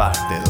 Parte 2.